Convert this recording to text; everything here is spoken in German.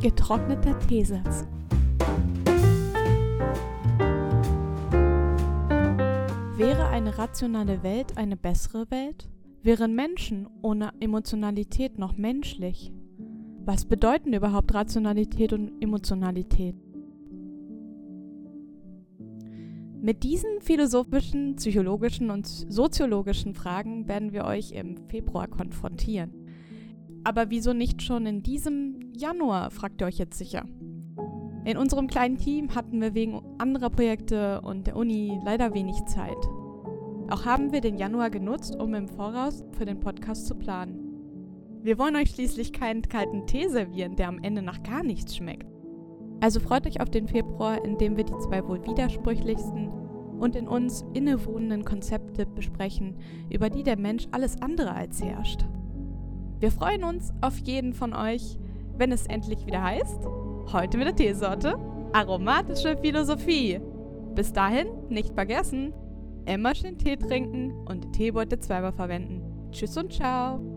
Getrockneter Teesatz. Wäre eine rationale Welt eine bessere Welt? Wären Menschen ohne Emotionalität noch menschlich? Was bedeuten überhaupt Rationalität und Emotionalität? Mit diesen philosophischen, psychologischen und soziologischen Fragen werden wir euch im Februar konfrontieren. Aber wieso nicht schon in diesem Januar, fragt ihr euch jetzt sicher. In unserem kleinen Team hatten wir wegen anderer Projekte und der Uni leider wenig Zeit. Auch haben wir den Januar genutzt, um im Voraus für den Podcast zu planen. Wir wollen euch schließlich keinen kalten Tee servieren, der am Ende nach gar nichts schmeckt. Also freut euch auf den Februar, in dem wir die zwei wohl widersprüchlichsten und in uns innewohnenden Konzepte besprechen, über die der Mensch alles andere als herrscht. Wir freuen uns auf jeden von euch, wenn es endlich wieder heißt, heute mit der Teesorte aromatische Philosophie. Bis dahin nicht vergessen, immer schön Tee trinken und Teebeutel zweimal verwenden. Tschüss und ciao!